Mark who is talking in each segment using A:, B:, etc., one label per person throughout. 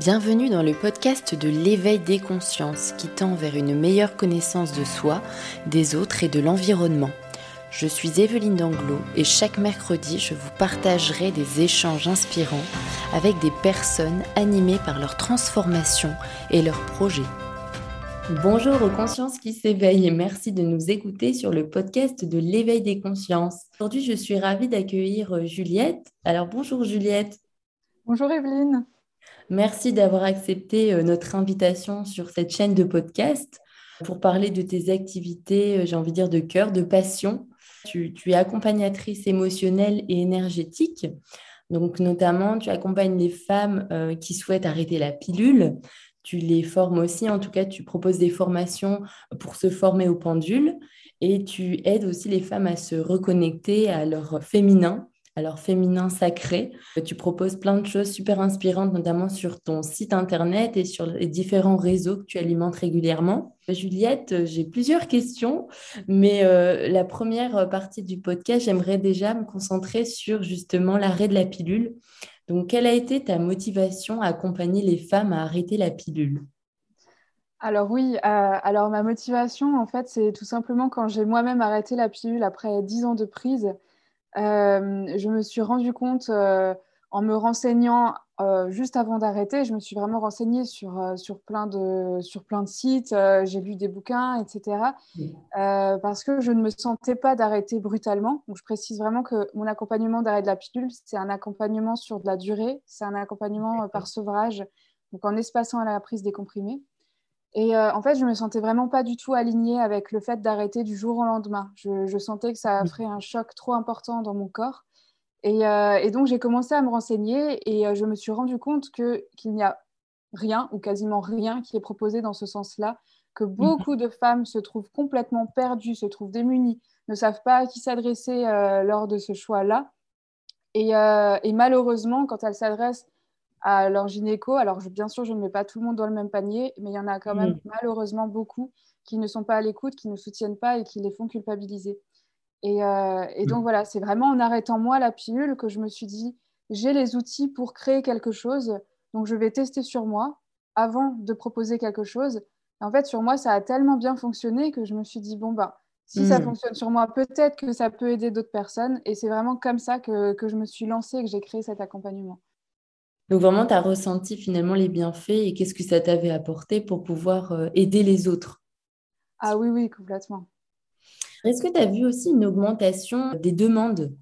A: Bienvenue dans le podcast de l'éveil des consciences qui tend vers une meilleure connaissance de soi, des autres et de l'environnement. Je suis Evelyne Danglot et chaque mercredi je vous partagerai des échanges inspirants avec des personnes animées par leur transformation et leurs projets. Bonjour aux consciences qui s'éveillent et merci de nous écouter sur le podcast de l'éveil des consciences. Aujourd'hui je suis ravie d'accueillir Juliette. Alors bonjour Juliette.
B: Bonjour Evelyne.
A: Merci d'avoir accepté euh, notre invitation sur cette chaîne de podcast pour parler de tes activités, euh, j'ai envie de dire, de cœur, de passion. Tu, es accompagnatrice émotionnelle et énergétique. Donc, notamment, tu accompagnes les femmes euh, qui souhaitent arrêter la pilule. Tu les formes aussi, en tout cas, tu proposes des formations pour se former au pendule et tu aides aussi les femmes à se reconnecter à leur féminin alors féminin sacré. Tu proposes plein de choses super inspirantes, notamment sur ton site internet et sur les différents réseaux que tu alimentes régulièrement. Juliette, j'ai plusieurs questions, mais euh, la première partie du podcast, j'aimerais déjà me concentrer sur justement l'arrêt de la pilule. Donc, quelle a été ta motivation à accompagner les femmes à arrêter la pilule?
B: Alors oui, euh, alors ma motivation, en fait, c'est tout simplement quand j'ai moi-même arrêté la pilule après 10 ans de prise. Euh, je me suis rendu compte euh, en me renseignant euh, juste avant d'arrêter, je me suis vraiment renseignée sur, sur, plein, de, sur plein de sites, j'ai lu des bouquins, etc. parce que je ne me sentais pas d'arrêter brutalement. Donc, je précise vraiment que mon accompagnement d'arrêt de la pilule, c'est un accompagnement sur de la durée, c'est un accompagnement par sevrage, donc en espaçant la prise des comprimés. Et euh, en fait, je me sentais vraiment pas du tout alignée avec le fait d'arrêter du jour au lendemain. Je, sentais que ça ferait un choc trop important dans mon corps. Et, euh, donc, j'ai commencé à me renseigner et euh, je me suis rendu compte qu'il n'y a rien ou quasiment rien qui est proposé dans ce sens-là, que mhm. beaucoup de femmes se trouvent complètement perdues, se trouvent démunies, ne savent pas à qui s'adresser lors de ce choix-là. Et, et, malheureusement, quand elles s'adressent à leur gynéco. Alors, bien sûr, je ne mets pas tout le monde dans le même panier, mais il y en a quand même mm. malheureusement beaucoup qui ne sont pas à l'écoute, qui ne soutiennent pas et qui les font culpabiliser. Et, euh, donc, mm. voilà, c'est vraiment en arrêtant moi la pilule que je me suis dit, j'ai les outils pour créer quelque chose, donc je vais tester sur moi avant de proposer quelque chose. en fait, sur moi, ça a tellement bien fonctionné que je me suis dit, bon, bah, si ça mm. fonctionne sur moi, peut-être que ça peut aider d'autres personnes. Et c'est vraiment comme ça que, que je me suis lancée et que j'ai créé cet accompagnement.
A: Donc vraiment, tu as ressenti finalement les bienfaits et qu'est-ce que ça t'avait apporté pour pouvoir euh, aider les autres?
B: Ah oui, oui, complètement.
A: Est-ce que tu as vu aussi une augmentation des demandes?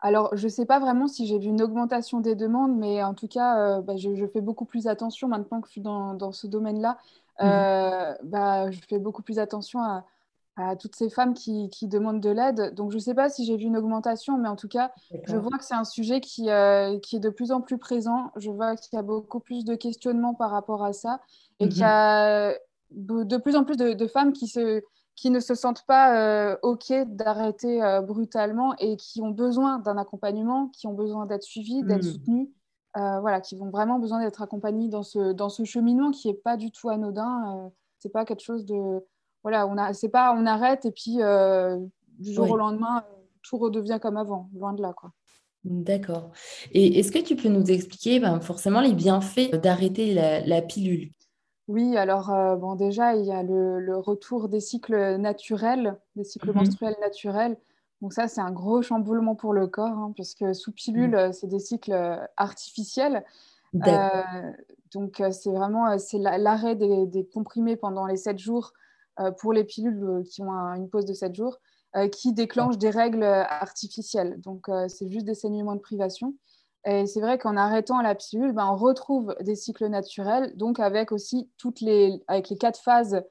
B: Alors, je ne sais pas vraiment si j'ai vu une augmentation des demandes, mais en tout cas, euh, bah, je, fais beaucoup plus attention maintenant que je suis dans, ce domaine-là. Mmh. Euh, bah, je fais beaucoup plus attention à, à toutes ces femmes qui, demandent de l'aide. Donc, je ne sais pas si j'ai vu une augmentation, mais en tout cas, je vois que c'est un sujet qui, euh, qui, est de plus en plus présent. Je vois qu'il y a beaucoup plus de questionnements par rapport à ça et qu'il y a de plus en plus de, femmes qui, se, qui ne se sentent pas euh, OK d'arrêter euh, brutalement et qui ont besoin d'un accompagnement, qui ont besoin d'être suivies, d'être mhm. soutenues. voilà, qui vont vraiment besoin d'être accompagnées dans ce, dans ce cheminement qui n'est pas du tout anodin. c'est pas quelque chose de, voilà, on a, c'est pas on arrête et puis euh, du jour au lendemain, tout redevient comme avant, loin de là, quoi.
A: D'accord. Et est-ce que tu peux nous expliquer ben, forcément les bienfaits d'arrêter la, pilule?
B: Oui, alors euh, bon, déjà, il y a le, retour des cycles naturels, des cycles mhm. menstruels naturels. Donc ça, c'est un gros chamboulement pour le corps, hein, puisque sous pilule, mhm. c'est des cycles artificiels. Euh, donc c'est vraiment c'est l'arrêt des, des, comprimés pendant les 7 jours euh, pour les pilules euh, qui ont une pause de 7 jours, euh, qui déclenchent des règles artificielles. Donc, c'est juste des saignements de privation. Et c'est vrai qu'en arrêtant la pilule, ben, on retrouve des cycles naturels, donc avec aussi toutes les, avec les quatre phases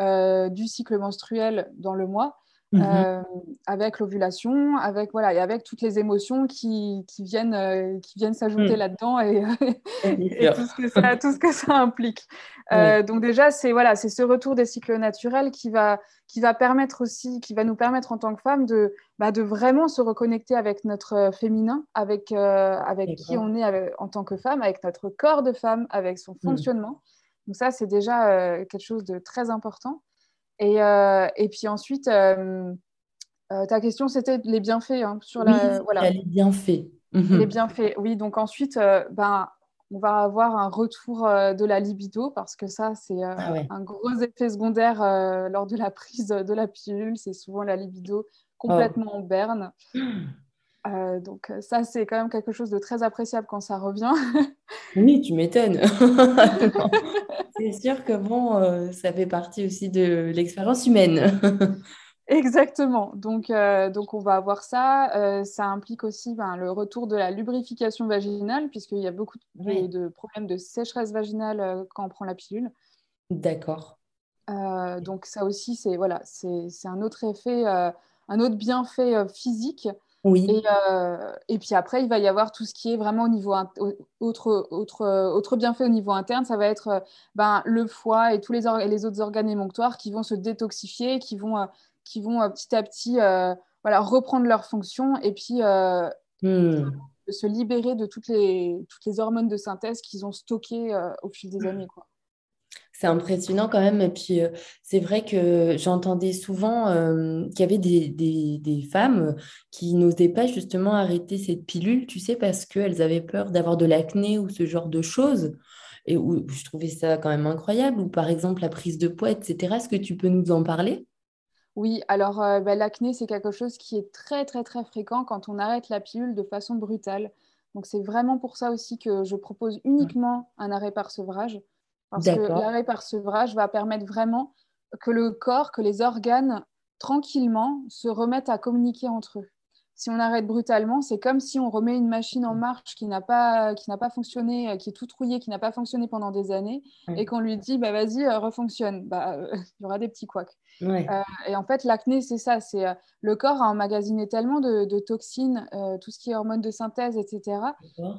B: du cycle menstruel dans le mois. Mhm. Euh, avec l'ovulation, avec voilà, et avec toutes les émotions qui, qui viennent, euh, qui viennent s'ajouter mm. là-dedans et, tout, ce que ça, tout, ce que ça, implique. Euh, donc déjà, c'est voilà, c'est ce retour des cycles naturels qui va, qui va permettre aussi, qui va nous permettre en tant que femme de, bah, de vraiment se reconnecter avec notre féminin, avec, avec qui on est en tant que femme, avec notre corps de femme, avec son mm. fonctionnement. Donc ça, c'est déjà quelque chose de très important. Et, euh, et puis ensuite, euh, euh, ta question, c'était les bienfaits. Hein, sur
A: la, voilà. les bienfaits.
B: Mhm. Les bienfaits, oui. Donc ensuite, ben, on va avoir un retour de la libido parce que ça, c'est ah un gros effet secondaire lors de la prise de la pilule. C'est souvent la libido complètement en berne. donc ça, c'est quand même quelque chose de très appréciable quand ça revient.
A: oui, tu m'étonnes. c'est sûr que bon, ça fait partie aussi de l'expérience humaine.
B: Exactement. Donc, euh, donc, on va avoir ça. Euh, ça implique aussi ben, le retour de la lubrification vaginale, puisqu'il y a beaucoup de, problèmes de sécheresse vaginale euh, quand on prend la pilule.
A: D'accord.
B: donc, ça aussi, c'est voilà, c'est un autre effet, un autre bienfait physique.
A: Oui.
B: Et, et, puis après, il va y avoir tout ce qui est vraiment au niveau autre, autre, autre bienfait au niveau interne. Ça va être ben, le foie et tous les, les autres organes émonctoires qui vont se détoxifier, qui vont qui vont euh, petit à petit euh, voilà, reprendre leur fonction et puis euh, hmm. se libérer de toutes les, toutes les hormones de synthèse qu'ils ont stockées au fil des années. Quoi.
A: C'est impressionnant quand même. Et puis, c'est vrai que j'entendais souvent qu'il y avait des, des, des, femmes qui n'osaient pas justement arrêter cette pilule, tu sais, parce qu'elles avaient peur d'avoir de l'acné ou ce genre de choses. Et où je trouvais ça quand même incroyable. Ou par exemple, la prise de poids, etc. Est-ce que tu peux nous en parler?
B: Oui, alors euh, bah, l'acné, c'est quelque chose qui est très, très, très fréquent quand on arrête la pilule de façon brutale. Donc, c'est vraiment pour ça aussi que je propose uniquement un arrêt par sevrage. Parce que l'arrêt par sevrage va permettre vraiment que le corps, que les organes, tranquillement, se remettent à communiquer entre eux si on arrête brutalement, c'est comme si on remet une machine en marche qui n'a pas, qui n'a pas fonctionné, euh, qui est tout trouillée, qui n'a pas fonctionné pendant des années, et qu'on lui dit, bah, vas-y, euh, refonctionne. Bah, euh, il y aura des petits couacs. et en fait, l'acné, c'est ça. C'est le corps a emmagasiné tellement de, toxines, tout ce qui est hormones de synthèse, etc.,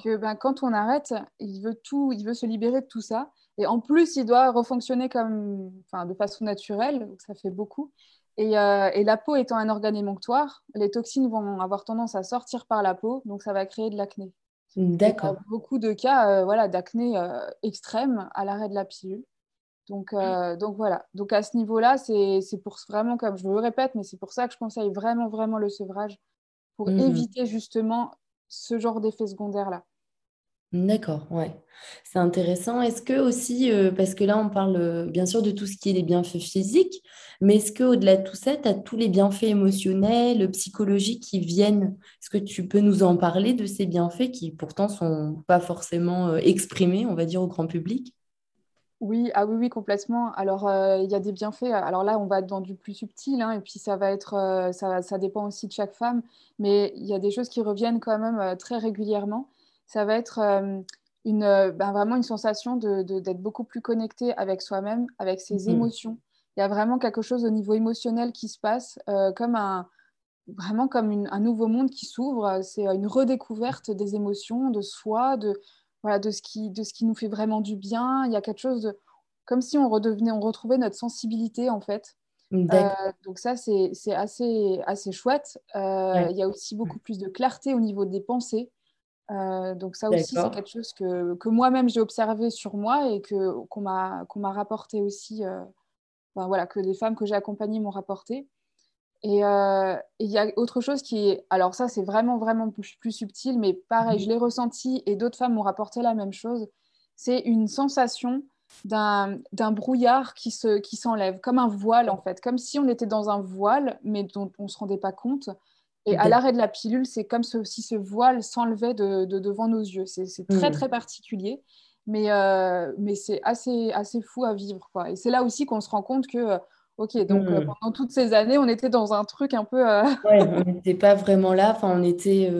B: que ben, quand on arrête, il veut tout, il veut se libérer de tout ça. Et en plus, il doit refonctionner comme, enfin, de façon naturelle. Donc ça fait beaucoup. Euh, et, la peau étant un organe émonctoire, les toxines vont avoir tendance à sortir par la peau, donc ça va créer de l'acné.
A: D'accord.
B: Beaucoup de cas euh, voilà, d'acné euh, extrême à l'arrêt de la pilule. Donc, donc voilà. Donc à ce niveau-là, c'est pour vraiment, comme je le répète, mais c'est pour ça que je conseille vraiment, vraiment le sevrage pour mmh. éviter justement ce genre d'effet secondaire-là.
A: D'accord, ouais. C'est intéressant. Est-ce que aussi, euh, parce que là, on parle euh, bien sûr de tout ce qui est les bienfaits physiques, mais est-ce qu'au-delà de tout ça, tu as tous les bienfaits émotionnels, psychologiques qui viennent? Est-ce que tu peux nous en parler de ces bienfaits qui pourtant sont pas forcément euh, exprimés, on va dire, au grand public?
B: Oui, ah oui, oui, complètement. Alors, il y a des bienfaits. Alors là, on va dans du plus subtil, hein, et puis ça va être, ça, ça, dépend aussi de chaque femme, mais il y a des choses qui reviennent quand même très régulièrement ça va être euh, une, euh, ben, vraiment une sensation d'être de, beaucoup plus connecté avec soi-même, avec ses mhm. émotions. Il y a vraiment quelque chose au niveau émotionnel qui se passe, euh, comme un, vraiment comme un nouveau monde qui s'ouvre. C'est une redécouverte des émotions, de soi, de, voilà, de, ce qui, de ce qui nous fait vraiment du bien. Il y a quelque chose de, comme si on redevenait, on retrouvait notre sensibilité en fait. donc ça, c'est assez, assez chouette. Il y a aussi beaucoup plus de clarté au niveau des pensées. Euh, donc ça aussi, c'est quelque chose que, que moi-même j'ai observé sur moi et que, qu'on, m'a, qu'on m'a rapporté aussi, euh, voilà, que les femmes que j'ai accompagnées m'ont rapporté. Et euh, il y a autre chose qui est, alors ça c'est vraiment, vraiment plus, plus subtil, mais pareil, je mmh l'ai ressenti et d'autres femmes m'ont rapporté la même chose. C'est une sensation d'un, d'un brouillard qui, se, qui s'enlève, comme un voile en fait, comme si on était dans un voile, mais dont on ne se rendait pas compte. Et à l'arrêt de la pilule, c'est comme si ce voile s'enlevait de, devant nos yeux. C'est très, hmm. très particulier, mais, euh, mais c'est assez, assez fou à vivre. Quoi. Et c'est là aussi qu'on se rend compte que, euh, OK, donc euh, hmm. pendant toutes ces années, on était dans un truc un peu...
A: Ouais, on n'était pas vraiment là. Enfin, on était...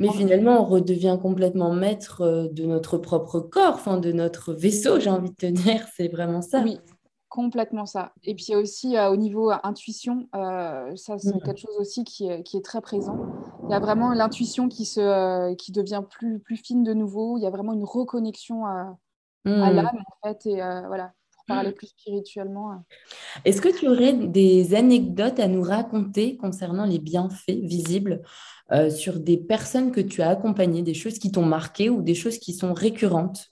A: Mais finalement, on redevient complètement maître de notre propre corps, enfin, de notre vaisseau, j'ai envie de te dire. C'est vraiment ça.
B: Oui, Complètement ça. Et puis il y a aussi euh, au niveau intuition, euh, ça c'est mmh. quelque chose aussi qui est, qui est, très présent. Il y a vraiment l'intuition qui, se, euh, qui devient plus, plus fine de nouveau. Il y a vraiment une reconnexion à, mmh. l'âme en fait. Et voilà, pour parler plus spirituellement.
A: Est-ce que tu aurais des anecdotes à nous raconter concernant les bienfaits visibles sur des personnes que tu as accompagnées, des choses qui t'ont marqué ou des choses qui sont récurrentes?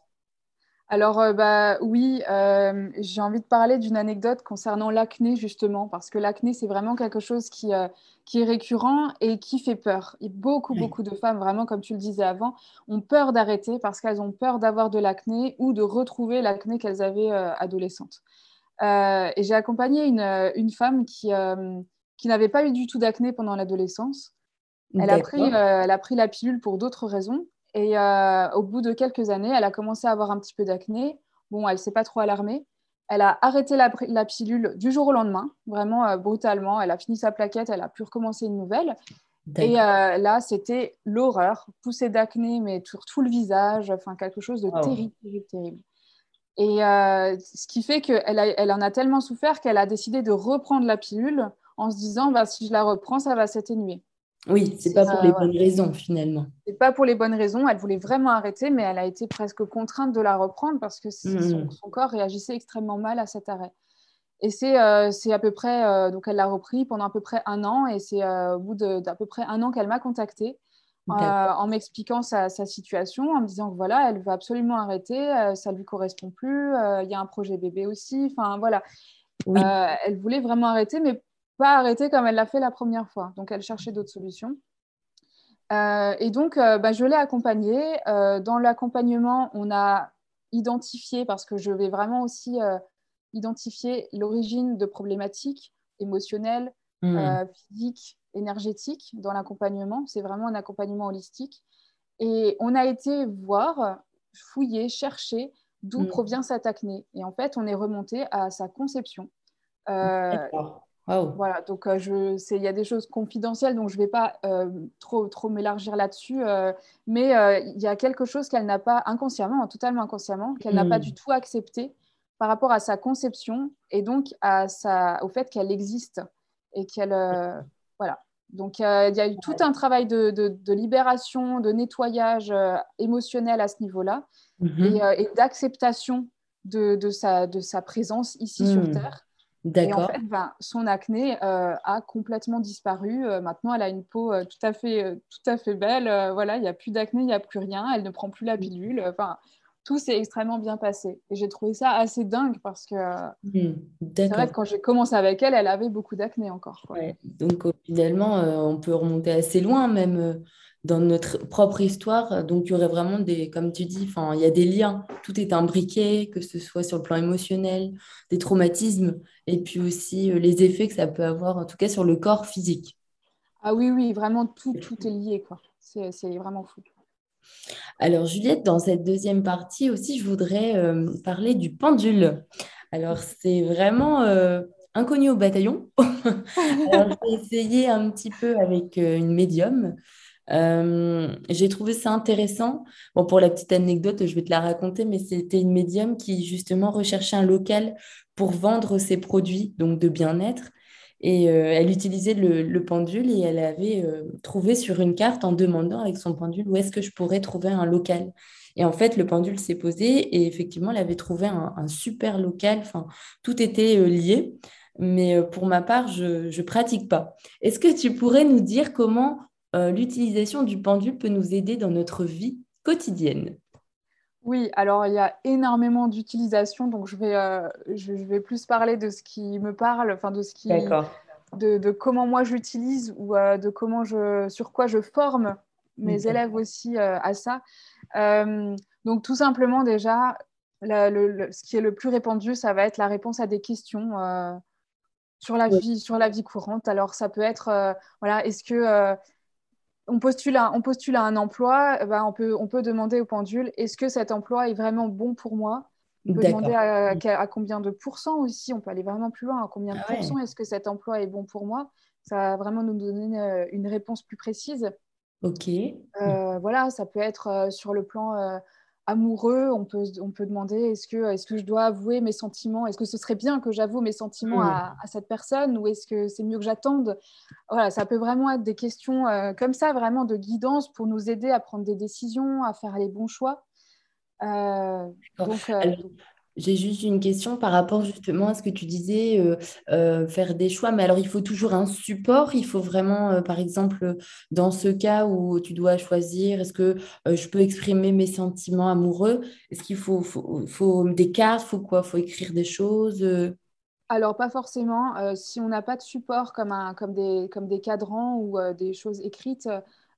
B: Alors, euh, bah, oui, euh, j'ai envie de parler d'une anecdote concernant l'acné, justement, parce que l'acné, c'est vraiment quelque chose qui, euh, qui est récurrent et qui fait peur. Et beaucoup, beaucoup de femmes, vraiment, comme tu le disais avant, ont peur d'arrêter parce qu'elles ont peur d'avoir de l'acné ou de retrouver l'acné qu'elles avaient adolescentes. et j'ai accompagné une, une, femme qui, qui n'avait pas eu du tout d'acné pendant l'adolescence. Elle, a pris, elle a pris la pilule pour d'autres raisons. Et euh, au bout de quelques années, elle a commencé à avoir un petit peu d'acné. Bon, elle ne s'est pas trop alarmée. Elle a arrêté la, pilule du jour au lendemain, vraiment euh, brutalement. Elle a fini sa plaquette, elle a pu recommencer une nouvelle. Et euh, là, c'était l'horreur, poussée d'acné, mais sur tout le visage, enfin quelque chose de terrible, terrible, terrible. Et ce qui fait qu'elle elle en a tellement souffert qu'elle a décidé de reprendre la pilule en se disant, bah, si je la reprends, ça va s'atténuer.
A: Oui, c'est pas pour les bonnes raisons finalement.
B: C'est pas pour les bonnes raisons. Elle voulait vraiment arrêter, mais elle a été presque contrainte de la reprendre parce que mm. son, corps réagissait extrêmement mal à cet arrêt. Et c'est euh, à peu près, euh, donc elle l'a repris pendant à peu près un an, et c'est euh, au bout d'à peu près un an qu'elle m'a contactée en m'expliquant sa, situation, en me disant que voilà, elle veut absolument arrêter, ça lui correspond plus, il y a un projet bébé aussi, enfin voilà. elle voulait vraiment arrêter, mais pas arrêter comme elle l'a fait la première fois. Donc, elle cherchait d'autres solutions. Euh, et donc, euh, bah, je l'ai accompagnée. Euh, dans l'accompagnement, on a identifié, parce que je vais vraiment aussi identifier l'origine de problématiques émotionnelles, mmh. physiques, énergétiques dans l'accompagnement. C'est vraiment un accompagnement holistique. Et on a été voir, fouiller, chercher d'où mmh. provient cette acné. Et en fait, on est remonté à sa conception. Voilà, donc euh, il y a des choses confidentielles, donc je ne vais pas euh, trop, trop m'élargir là-dessus, euh, mais il y a quelque chose qu'elle n'a pas inconsciemment, totalement inconsciemment, qu'elle n'a pas hmm. du tout accepté par rapport à sa conception et donc à sa, au fait qu'elle existe et qu'elle. voilà. Donc il y a eu tout un travail de, de, libération, de nettoyage émotionnel à ce niveau-là mm-hmm. et, d'acceptation de, sa, de sa présence ici sur hmm. Terre. Et en fait, ben, son acné euh, a complètement disparu. Euh, maintenant, elle a une peau euh, tout, à fait, tout à fait belle. voilà, il n'y a plus d'acné, il n'y a plus rien. Elle ne prend plus la pilule. Enfin, tout s'est extrêmement bien passé. Et j'ai trouvé ça assez dingue parce que mmh, c'est vrai que quand j'ai commencé avec elle, elle avait beaucoup d'acné encore.
A: Donc, finalement, on peut remonter assez loin, même dans notre propre histoire. Donc, il y aurait vraiment des, comme tu dis, enfin, il y a des liens. Tout est imbriqué, que ce soit sur le plan émotionnel, des traumatismes, et puis aussi euh, les effets que ça peut avoir, en tout cas sur le corps physique.
B: Ah oui, oui, vraiment tout, tout est lié, quoi. C'est vraiment fou.
A: Alors, Juliette, dans cette deuxième partie aussi, je voudrais euh, parler du pendule. Alors, c'est vraiment euh, inconnu au bataillon. Vais essayer un petit peu avec une médium. Euh, j'ai trouvé ça intéressant. Bon, pour la petite anecdote, je vais te la raconter, mais c'était une médium qui justement recherchait un local pour vendre ses produits donc de bien-être. Et euh, elle utilisait le, pendule et elle avait euh, trouvé sur une carte en demandant avec son pendule où est-ce que je pourrais trouver un local. Et en fait, le pendule s'est posé et effectivement, elle avait trouvé un, super local. Enfin, tout était lié. Mais pour ma part, je ne pratique pas. Est-ce que tu pourrais nous dire comment euh, l'utilisation du pendule peut nous aider dans notre vie quotidienne
B: oui, alors il y a énormément d'utilisation, donc je vais, euh, je, vais plus parler de ce qui me parle, enfin de ce qui, de, de, comment moi j'utilise ou euh, de comment je, sur quoi je forme mes élèves aussi à ça. donc tout simplement déjà, ce qui est le plus répandu, ça va être la réponse à des questions sur la vie, sur la vie courante. Alors ça peut être, voilà, est-ce que on postule, à, on postule à un emploi, eh ben, on, peut, on peut demander au pendule est-ce que cet emploi est vraiment bon pour moi? On peut demander à, combien de pourcents aussi, on peut aller vraiment plus loin, à combien de ah pourcents est-ce que cet emploi est bon pour moi? Ça va vraiment nous donner une, réponse plus précise.
A: Ok.
B: Euh, voilà, ça peut être euh, sur le plan euh, amoureux, on peut, on peut demander est-ce que, est que je dois avouer mes sentiments? Est-ce que ce serait bien que j'avoue mes sentiments hmm. à, cette personne? Ou est-ce que c'est mieux que j'attende? Voilà, ça peut vraiment être des questions euh, comme ça, vraiment de guidance pour nous aider à prendre des décisions, à faire les bons choix.
A: Euh, donc, euh, J'ai juste une question par rapport justement à ce que tu disais, euh, euh, faire des choix. Mais alors, il faut toujours un support? Il faut vraiment, euh, par exemple, dans ce cas où tu dois choisir, est-ce que je peux exprimer mes sentiments amoureux? Est-ce qu'il faut, faut, faut des cartes? Faut quoi? Faut écrire des choses?
B: Alors, pas forcément. si on n'a pas de support comme, des cadrans ou des choses écrites,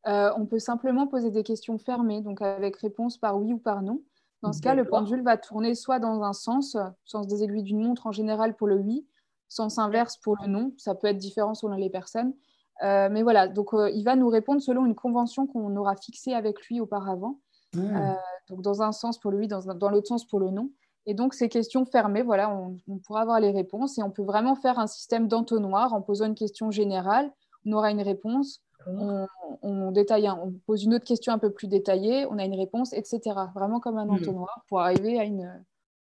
B: on peut simplement poser des questions fermées, donc avec réponse par oui ou par non. Dans ce cas, le pendule va tourner soit dans un sens, sens des aiguilles d'une montre en général pour le oui, sens inverse pour le non. Ça peut être différent selon les personnes. Euh, mais voilà, donc euh, il va nous répondre selon une convention qu'on aura fixée avec lui auparavant. Hmm. Euh, donc dans un sens pour le oui, dans, dans l'autre sens pour le non. Et donc ces questions fermées, voilà, on, on, pourra avoir les réponses et on peut vraiment faire un système d'entonnoir en posant une question générale. On aura une réponse on, détaille, on pose une autre question un peu plus détaillée, on a une réponse, etc. Vraiment comme un hmm. entonnoir pour arriver à, une,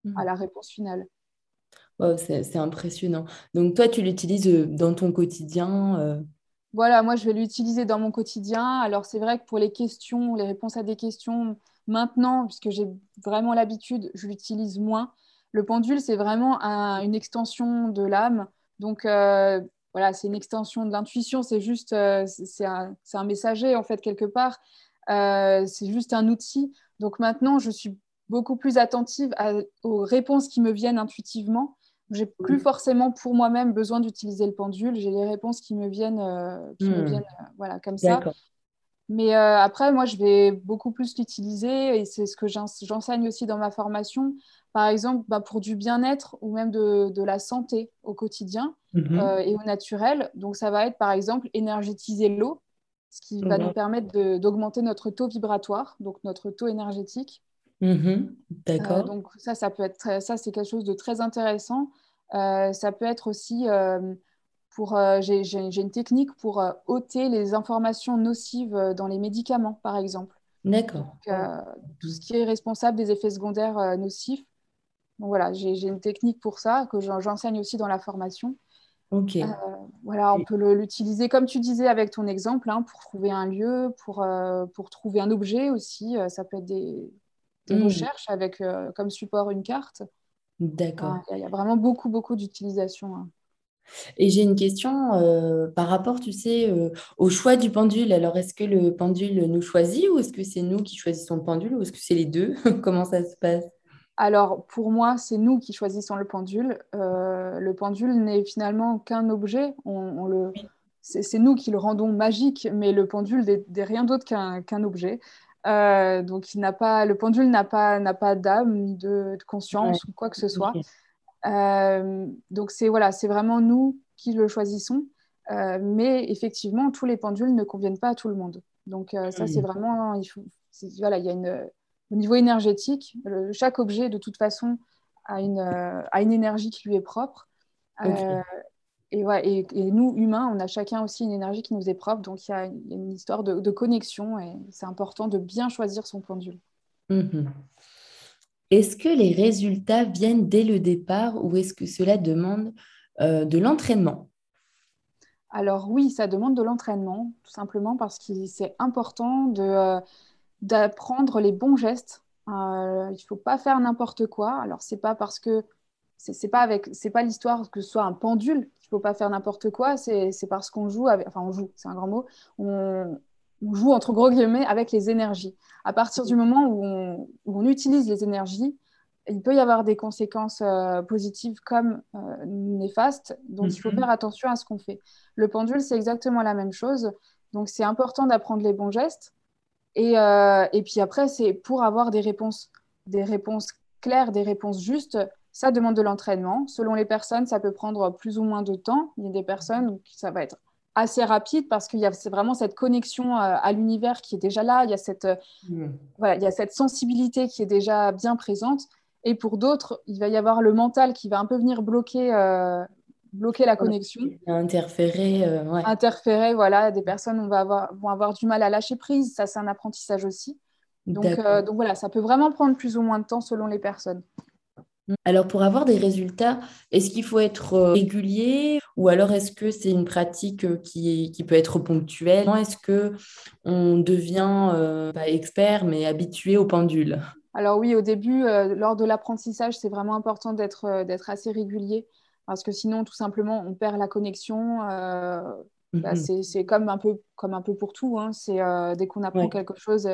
B: hmm. à la réponse finale.
A: c'est impressionnant. Donc toi, tu l'utilises euh, dans ton quotidien euh?
B: Voilà, moi, je vais l'utiliser dans mon quotidien. Alors c'est vrai que pour les questions, les réponses à des questions, maintenant, puisque j'ai vraiment l'habitude, je l'utilise moins. Le pendule, c'est vraiment une extension de l'âme. Donc, euh, voilà, c'est une extension de l'intuition, c'est juste, euh, c'est un, un, messager en fait quelque part, euh, c'est juste un outil. Donc maintenant, je suis beaucoup plus attentive aux réponses qui me viennent intuitivement. J'ai plus forcément pour moi-même besoin d'utiliser le pendule. J'ai les réponses qui me viennent, euh, qui me hmm. viennent voilà, comme ça. Mais après, moi, je vais beaucoup plus l'utiliser et c'est ce que j'enseigne aussi dans ma formation par exemple, bah, pour du bien-être ou même de, la santé au quotidien mhm. euh, et au naturel. Donc, ça va être, par exemple, énergétiser l'eau, ce qui va nous permettre d'augmenter notre taux vibratoire, donc notre taux énergétique.
A: Mhm. D'accord. Euh,
B: donc, ça, ça peut être, ça, c'est quelque chose de très intéressant. Euh, ça peut être aussi pour, j'ai une technique pour ôter les informations nocives dans les médicaments, par exemple.
A: D'accord.
B: tout ce qui est responsable des effets secondaires nocifs, donc voilà, j'ai une technique pour ça que j'enseigne aussi dans la formation.
A: Ok. Euh,
B: voilà, on peut l'utiliser comme tu disais avec ton exemple, hein, pour trouver un lieu, pour, euh, pour trouver un objet aussi. Euh, ça peut être des, hmm. recherches avec comme support une carte.
A: D'accord.
B: Il y, a vraiment beaucoup, beaucoup d'utilisation. Hein.
A: Et j'ai une question par rapport, tu sais, au choix du pendule. Alors, est-ce que le pendule nous choisit ou est-ce que c'est nous qui choisissons le pendule ou est-ce que c'est les deux? Comment ça se passe?
B: Alors, pour moi, c'est nous qui choisissons le pendule. Euh, le pendule n'est finalement qu'un objet. On, le... C'est nous qui le rendons magique, mais le pendule n'est rien d'autre qu'un objet. Euh, donc, il pas, le pendule n'a pas, pas d'âme, ni de, conscience ou quoi que ce soit. Euh, donc, c'est voilà, vraiment nous qui le choisissons. mais effectivement, tous les pendules ne conviennent pas à tout le monde. Donc, ça, c'est vraiment. Il faut, voilà, il y a une au niveau énergétique, chaque objet, de toute façon, a une, euh, a une énergie qui lui est propre. Euh, et, ouais, et, nous, humains, on a chacun aussi une énergie qui nous est propre. Donc, il y a une, histoire de, connexion et c'est important de bien choisir son pendule.
A: Mhm. Est-ce que les résultats viennent dès le départ ou est-ce que cela demande euh, de l'entraînement?
B: Alors oui, ça demande de l'entraînement, tout simplement parce que c'est important de, d'apprendre les bons gestes. Euh, il ne faut pas faire n'importe quoi. Alors, c'est pas parce que c'est pas avec c'est pas l'histoire que ce soit un pendule qu'il faut pas faire n'importe quoi. C'est parce qu'on joue enfin on joue, c'est un grand mot. Joue entre gros guillemets avec les énergies. À partir du moment où on, où on utilise les énergies, il peut y avoir des conséquences euh, positives comme euh, néfastes. Donc, il faut mhm. faire attention à ce qu'on fait. Le pendule, c'est exactement la même chose. Donc, c'est important d'apprendre les bons gestes. Euh, et, puis après, c'est pour avoir des réponses, des réponses claires, des réponses justes, ça demande de l'entraînement. Selon les personnes, ça peut prendre plus ou moins de temps. Il y a des personnes où ça va être assez rapide parce qu'il y a vraiment cette connexion euh, à, l'univers qui est déjà là. Il y, a cette, euh, mmh. voilà, il y a cette sensibilité qui est déjà bien présente. Et pour d'autres, il va y avoir le mental qui va un peu venir bloquer bloquer la connexion.
A: Interférer, euh,
B: Interférer, voilà. Des personnes on va avoir, vont avoir du mal à lâcher prise. Ça, c'est un apprentissage aussi. Donc, euh, donc voilà, ça peut vraiment prendre plus ou moins de temps selon les personnes.
A: Alors pour avoir des résultats, est-ce qu'il faut être euh, régulier ou alors est-ce que c'est une pratique qui, qui peut être ponctuelle? Est-ce que on devient pas expert mais habitué au pendule?
B: Alors oui, au début, lors de l'apprentissage, c'est vraiment important d'être assez régulier parce que sinon, tout simplement, on perd la connexion. Bah, mhm. c'est comme un, peu, comme un peu pour tout. Hein. C'est dès qu'on apprend quelque chose,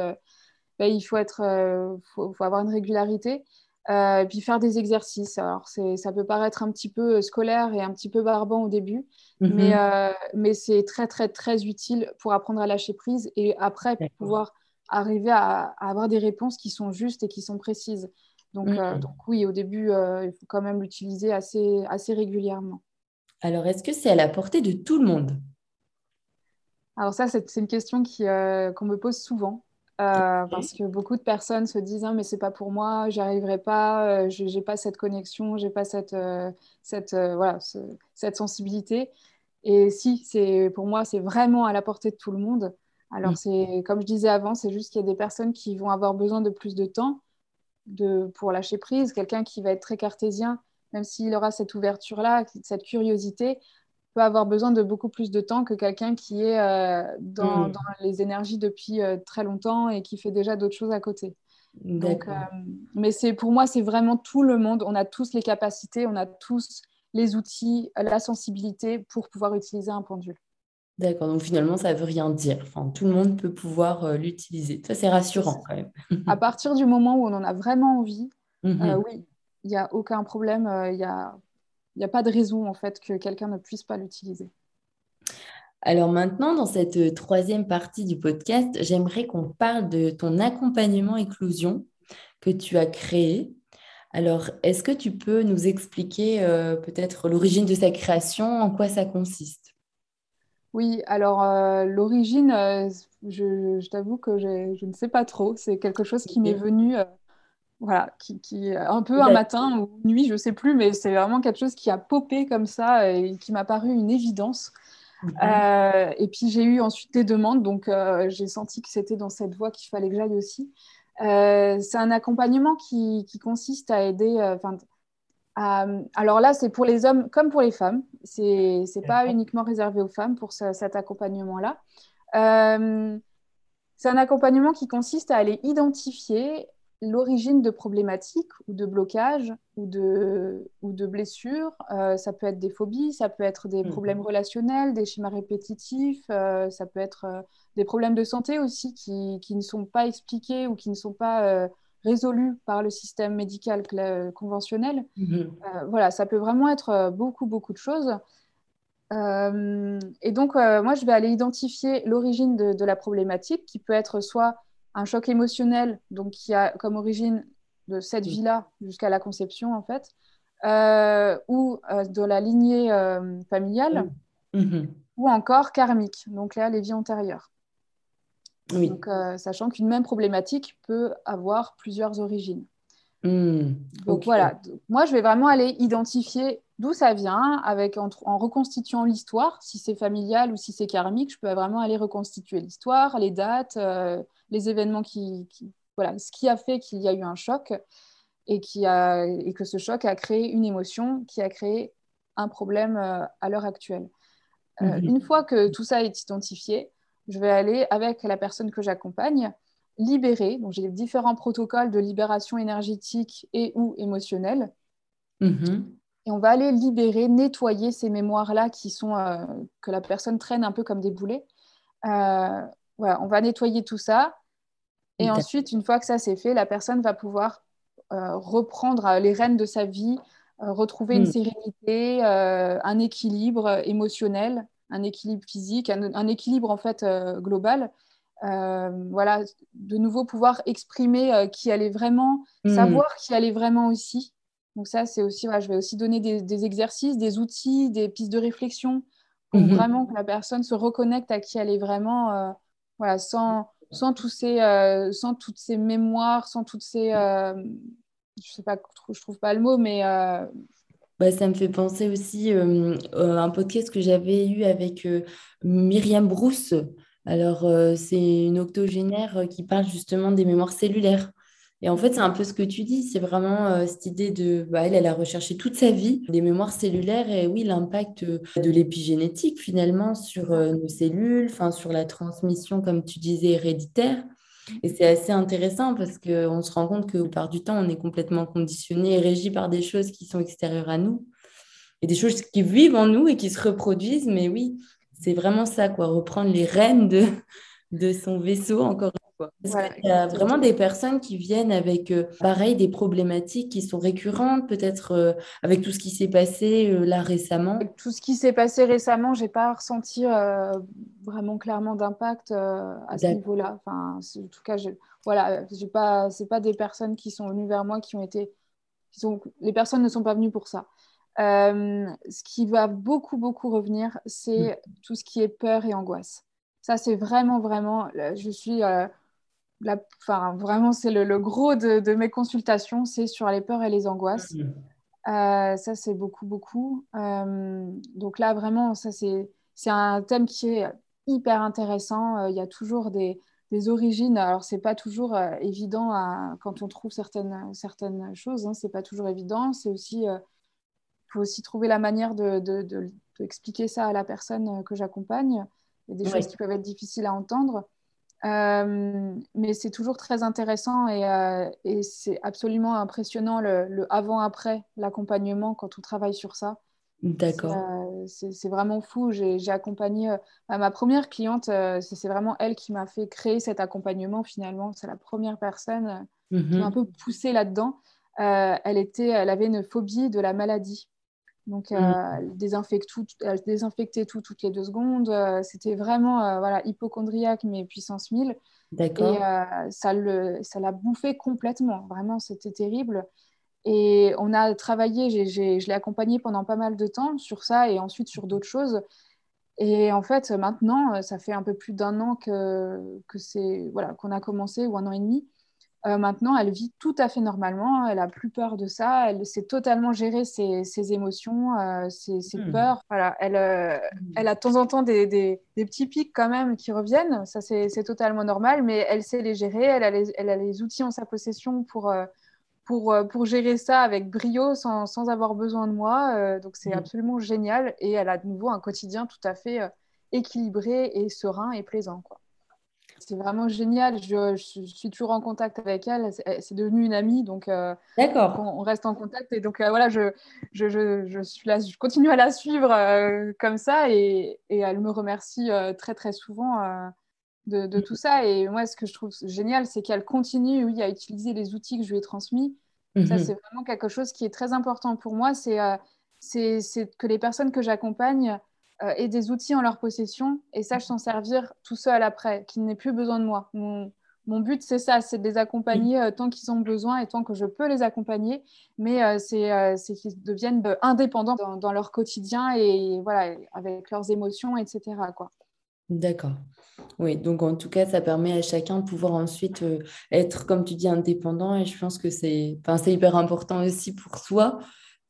B: bah, il faut, être, faut, faut, avoir une régularité. Euh, et puis faire des exercices. Alors, ça peut paraître un petit peu euh, scolaire et un petit peu barbant au début, mhm. mais, euh, mais c'est très, très, très utile pour apprendre à lâcher prise et après pour pouvoir arriver à, avoir des réponses qui sont justes et qui sont précises. Donc, mhm. donc oui, au début, il faut quand même l'utiliser assez, assez régulièrement.
A: Alors, est-ce que c'est à la portée de tout le monde?
B: Alors ça, c'est une question qu'on me pose souvent. Euh, parce que beaucoup de personnes se disent ah, mais c'est pas pour moi, j'y arriverai pas, euh, je j'ai pas cette connexion, j'ai pas cette, euh, cette, voilà, cette sensibilité. Et si, pour moi, c'est vraiment à la portée de tout le monde. Alors, mm. c'est comme je disais avant, c'est juste qu'il y a des personnes qui vont avoir besoin de plus de temps de, pour lâcher prise. Quelqu'un qui va être très cartésien, même s'il aura cette ouverture-là, cette curiosité, peut avoir besoin de beaucoup plus de temps que quelqu'un qui est euh, dans, hmm. dans, les énergies depuis euh, très longtemps et qui fait déjà d'autres choses à côté. Donc, euh, mais c'est pour moi, c'est vraiment tout le monde. On a tous les capacités, on a tous les outils, la sensibilité pour pouvoir utiliser un pendule.
A: D'accord, donc finalement, ça ne veut rien dire. Enfin, tout le monde peut pouvoir l'utiliser. Ça, c'est rassurant quand même.
B: à partir du moment où on en a vraiment envie, mhm. oui, il n'y a aucun problème. Il y a il n'y a pas de raison en fait que quelqu'un ne puisse pas l'utiliser.
A: Alors maintenant, dans cette euh, troisième partie du podcast, j'aimerais qu'on parle de ton accompagnement éclosion que tu as créé. Alors, est-ce que tu peux nous expliquer euh, peut-être l'origine de sa création, en quoi ça consiste?
B: Oui, alors euh, l'origine, je, t'avoue que je ne sais pas trop. C'est quelque chose qui m'est venu voilà, qui, qui, un peu un matin ou une nuit, je sais plus, mais c'est vraiment quelque chose qui a popé comme ça et qui m'a paru une évidence. Mhm. Euh, et puis j'ai eu ensuite des demandes, donc euh, j'ai senti que c'était dans cette voie qu'il fallait que j'aille aussi. Euh, c'est un accompagnement qui, qui, consiste à aider. À, alors là, c'est pour les hommes comme pour les femmes. C'est n'est pas uniquement réservé aux femmes pour cet accompagnement-là. c'est un accompagnement qui consiste à aller identifier l'origine de problématiques ou de blocages ou de, ou de blessures. Euh, ça peut être des phobies, ça peut être des mmh. problèmes relationnels, des schémas répétitifs, euh, ça peut être euh, des problèmes de santé aussi qui, qui, ne sont pas expliqués ou qui ne sont pas résolus par le système médical conventionnel. Mmh. voilà, ça peut vraiment être beaucoup, beaucoup de choses. et donc, moi, je vais aller identifier l'origine de, de la problématique qui peut être soit un choc émotionnel, donc qui a comme origine de cette vie-là jusqu'à la conception, en fait, euh, ou euh, de la lignée euh, familiale, mm-hmm. ou encore karmique, donc là, les vies antérieures. Donc, sachant qu'une même problématique peut avoir plusieurs origines. Mm. Donc voilà, moi je vais vraiment aller identifier d'où ça vient avec, en, en reconstituant l'histoire, si c'est familial ou si c'est karmique, je peux vraiment aller reconstituer l'histoire, les dates, les événements qui, voilà, ce qui a fait qu'il y a eu un choc et, qui a, et que ce choc a créé une émotion qui a créé un problème euh, à l'heure actuelle. Euh, mhm. Une fois que tout ça est identifié, je vais aller avec la personne que j'accompagne libérer. Donc j'ai différents protocoles de libération énergétique et ou émotionnelle. Mhm. Et on va aller libérer, nettoyer ces mémoires-là qui sont euh, que la personne traîne un peu comme des boulets. voilà, on va nettoyer tout ça et ensuite, une fois que ça c'est fait, la personne va pouvoir euh, reprendre euh, les rênes de sa vie, euh, retrouver une hmm. sérénité, un équilibre émotionnel, un équilibre physique, un, équilibre en fait global. voilà, de nouveau pouvoir exprimer qui elle est vraiment, hmm. savoir qui elle est vraiment aussi. Donc ça, c'est aussi, je vais aussi donner des, exercices, des outils, des pistes de réflexion pour mhm. vraiment que la personne se reconnecte à qui elle est vraiment, voilà, sans, sans, tous ces, euh, sans toutes ces mémoires, sans toutes ces... Euh, je sais pas, je trouve pas le mot, mais... Euh,
A: bah, ça me fait penser aussi à un podcast que j'avais eu avec Myriam Brousse. Alors, c'est une octogénaire qui parle justement des mémoires cellulaires. Et en fait, c'est un peu ce que tu dis, c'est vraiment euh, cette idée de, bah, elle, elle a recherché toute sa vie des mémoires cellulaires et oui, l'impact euh, de l'épigénétique finalement sur euh, nos cellules, sur la transmission, comme tu disais, héréditaire. Et c'est assez intéressant parce qu'on se rend compte que par du temps, on est complètement conditionné et régi par des choses qui sont extérieures à nous et des choses qui vivent en nous et qui se reproduisent. Mais oui, c'est vraiment ça, quoi, reprendre les rênes de, de son vaisseau, encore il y a vraiment des personnes qui viennent avec, euh, pareil, des problématiques qui sont récurrentes, peut-être euh, avec tout ce qui s'est passé euh, là récemment
B: Tout ce qui s'est passé récemment, je n'ai pas ressenti vraiment clairement d'impact à ce niveau-là. Enfin, en tout cas, voilà, ce pas, pas des personnes qui sont venues vers moi qui ont été... Qui sont, les personnes ne sont pas venues pour ça. ce qui va beaucoup, beaucoup revenir, c'est mm. tout ce qui est peur et angoisse. Ça, c'est vraiment, vraiment, je suis enfin, vraiment, c'est le, gros de, mes consultations, c'est sur les peurs et les angoisses. Euh, ça, c'est beaucoup, beaucoup. Euh, donc là, vraiment, ça, c'est un thème qui est hyper intéressant. Euh, il y a toujours des, origines. Alors, c'est pas toujours évident quand on trouve certaines, certaines choses. Hein, c'est pas toujours évident. C'est aussi, il faut aussi trouver la manière d'expliquer de, ça à la personne que j'accompagne. Il y a des choses qui peuvent être difficiles à entendre. Euh, mais c'est toujours très intéressant et, euh, et c'est absolument impressionnant le, avant-après l'accompagnement quand on travaille sur ça.
A: D'accord.
B: Euh, c'est vraiment fou. J'ai accompagné ma première cliente, c'est vraiment elle qui m'a fait créer cet accompagnement finalement. C'est la première personne qui m'a mhm. un peu poussée là-dedans. elle, était, elle avait une phobie de la maladie. Donc, mmh. euh, elle, tout, désinfectait tout toutes les deux secondes. Euh, c'était vraiment euh, voilà, hypochondriaque, mais puissance 1000. D'accord. Et ça, le, ça l'a bouffé complètement. Vraiment, c'était terrible. Et on a travaillé, je l'ai accompagnée pendant pas mal de temps sur ça et ensuite sur d'autres choses. Et en fait, maintenant, ça fait un peu plus d'un an que, que c'est voilà, qu'on a commencé, ou un an et demi. Euh, maintenant, elle vit tout à fait normalement, elle a plus peur de ça, elle sait totalement gérer ses, émotions, euh, ses, hmm. peurs. Voilà, elle, euh, hmm. elle a de temps en temps des, des, petits pics quand même qui reviennent, ça c'est totalement normal, mais elle sait les gérer, elle a les, elle a les outils en sa possession pour, pour, pour gérer ça avec brio sans, sans avoir besoin de moi. donc c'est hmm. absolument génial et elle a de nouveau un quotidien tout à fait équilibré et serein et plaisant. Quoi c'est vraiment génial. Je, suis toujours en contact avec elle. C'est devenu une amie, donc, euh, on, reste en contact. Et donc euh, voilà, je, je, suis là, je continue à la suivre euh, comme ça et, elle me remercie très très souvent de, mm. tout ça. Et moi, ce que je trouve génial, c'est qu'elle continue, oui, à utiliser les outils que je lui ai transmis. Ça, mm-hmm. c'est vraiment quelque chose qui est très important pour moi. C'est que les personnes que j'accompagne euh, et des outils en leur possession et sachent s'en servir tout seul après, qu'ils n'aient plus besoin de moi. Mon, but, c'est ça, c'est de les accompagner euh, tant qu'ils ont besoin et tant que je peux les accompagner, mais euh, c'est qu'ils deviennent indépendants dans, leur quotidien et voilà, avec leurs émotions, etc.
A: D'accord. Oui, donc en tout cas, ça permet à chacun de pouvoir ensuite être, comme tu dis, indépendant et je pense que c'est hyper important aussi pour soi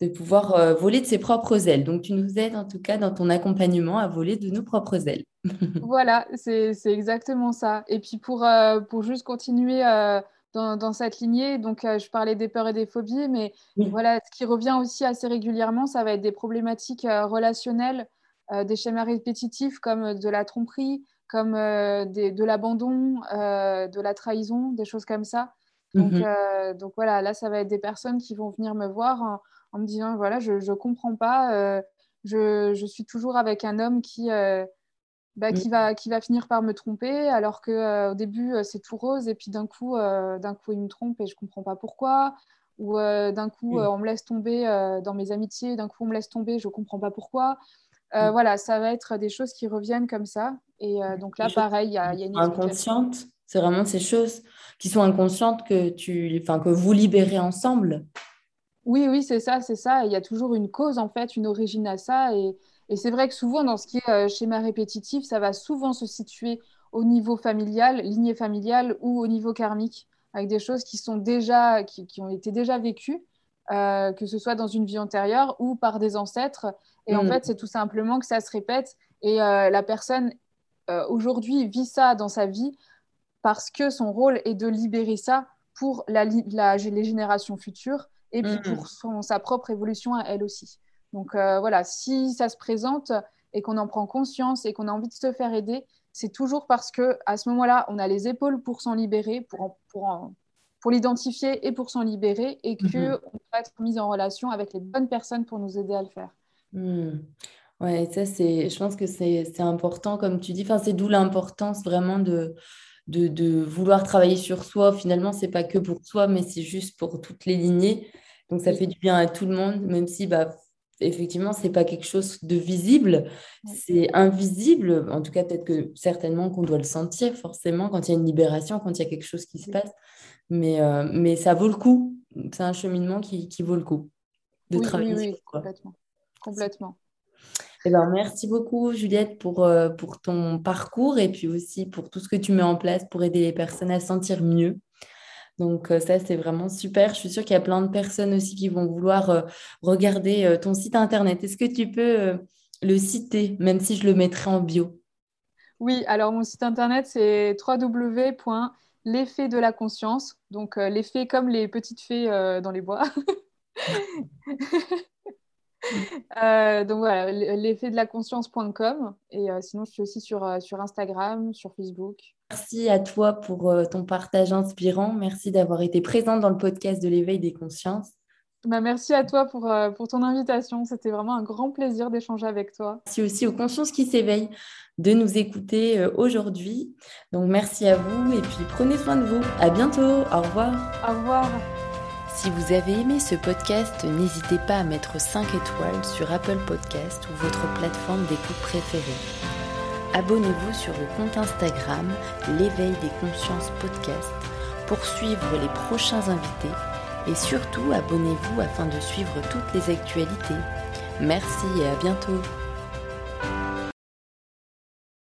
A: de pouvoir euh, voler de ses propres ailes. Donc, tu nous aides en tout cas dans ton accompagnement à voler de nos propres ailes.
B: voilà, c'est exactement ça. Et puis, pour, euh, pour juste continuer euh, dans, dans, cette lignée, donc je parlais des peurs et des phobies, mais voilà, ce qui revient aussi assez régulièrement, ça va être des problématiques relationnelles, des schémas répétitifs comme de la tromperie, comme des, de l'abandon, de la trahison, des choses comme ça. Donc, mhm. donc voilà, là, ça va être des personnes qui vont venir me voir en me disant voilà, je ne comprends pas, euh, je, je, suis toujours avec un homme qui, euh, bah, qui, mm. va, qui va finir par me tromper, alors qu'au euh, au début, c'est tout rose, et puis d'un coup, d'un coup, il me trompe et je ne comprends pas pourquoi. Ou d'un coup, mm. on me laisse tomber dans mes amitiés, d'un coup, on me laisse tomber, je ne comprends pas pourquoi. Mm. Voilà, ça va être des choses qui reviennent comme ça. Et donc là, pareil, il y, a, y a une
A: inconsciente. C'est vraiment ces choses qui sont inconscientes que tu, enfin, que vous libérez ensemble.
B: Oui, oui, c'est ça, c'est ça. Il y a toujours une cause, en fait, une origine à ça. Et, c'est vrai que souvent, dans ce qui est euh, schéma répétitif, ça va souvent se situer au niveau familial, lignée familiale ou au niveau karmique, avec des choses qui sont déjà, qui, ont été déjà vécues, euh, que ce soit dans une vie antérieure ou par des ancêtres. Et en mm. fait, c'est tout simplement que ça se répète. Et euh, la personne, aujourd'hui, vit ça dans sa vie parce que son rôle est de libérer ça pour la, les générations futures et puis pour son, sa propre évolution à elle aussi. Donc euh, voilà, si ça se présente et qu'on en prend conscience et qu'on a envie de se faire aider, c'est toujours parce que à ce moment-là, on a les épaules pour s'en libérer, pour, pour, pour l'identifier et pour s'en libérer, et qu'on mhm. on peut être mis en relation avec les bonnes personnes pour nous aider à le faire.
A: Hmm. Ouais, ça, c'est, je pense que c'est important, comme tu dis. Enfin, c'est d'où l'importance vraiment de, de, de, vouloir travailler sur soi. Finalement, c'est pas que pour soi, mais c'est juste pour toutes les lignées. Donc, ça fait du bien à tout le monde, même si bah, effectivement, c'est pas quelque chose de visible, c'est invisible. En tout cas, peut-être que certainement qu'on doit le sentir forcément quand il y a une libération, quand il y a quelque chose qui se passe. Mais, euh, mais ça vaut le coup. C'est un cheminement qui, qui, vaut le coup de travailler.
B: Oui, complètement. complètement.
A: Eh ben, merci beaucoup, Juliette, pour, euh, pour ton parcours et puis aussi pour tout ce que tu mets en place pour aider les personnes à se sentir mieux. Donc euh, ça, c'est vraiment super. Je suis sûre qu'il y a plein de personnes aussi qui vont vouloir euh, regarder euh, ton site internet. Est-ce que tu peux le citer, même si je le mettrai en bio?
B: Oui, alors mon site internet, c'est www.l'effet de la conscience. Donc l'effet comme les petites fées dans les bois. Donc voilà, l'effet de la conscience.com. Et sinon, je suis aussi sur, sur Instagram, sur Facebook.
A: Merci à toi pour ton partage inspirant. Merci d'avoir été présente dans le podcast de l'éveil des consciences.
B: Bah, merci à toi pour, pour ton invitation. C'était vraiment un grand plaisir d'échanger avec toi.
A: Merci aussi aux consciences qui s'éveillent de nous écouter aujourd'hui. Donc merci à vous et puis prenez soin de vous. À bientôt. Au revoir.
B: Au revoir.
A: Si vous avez aimé ce podcast, n'hésitez pas à mettre 5 étoiles sur Apple Podcast ou votre plateforme d'écoute préférée. Abonnez-vous sur le compte Instagram L'éveil des consciences podcast pour suivre les prochains invités et surtout abonnez-vous afin de suivre toutes les actualités. Merci et à bientôt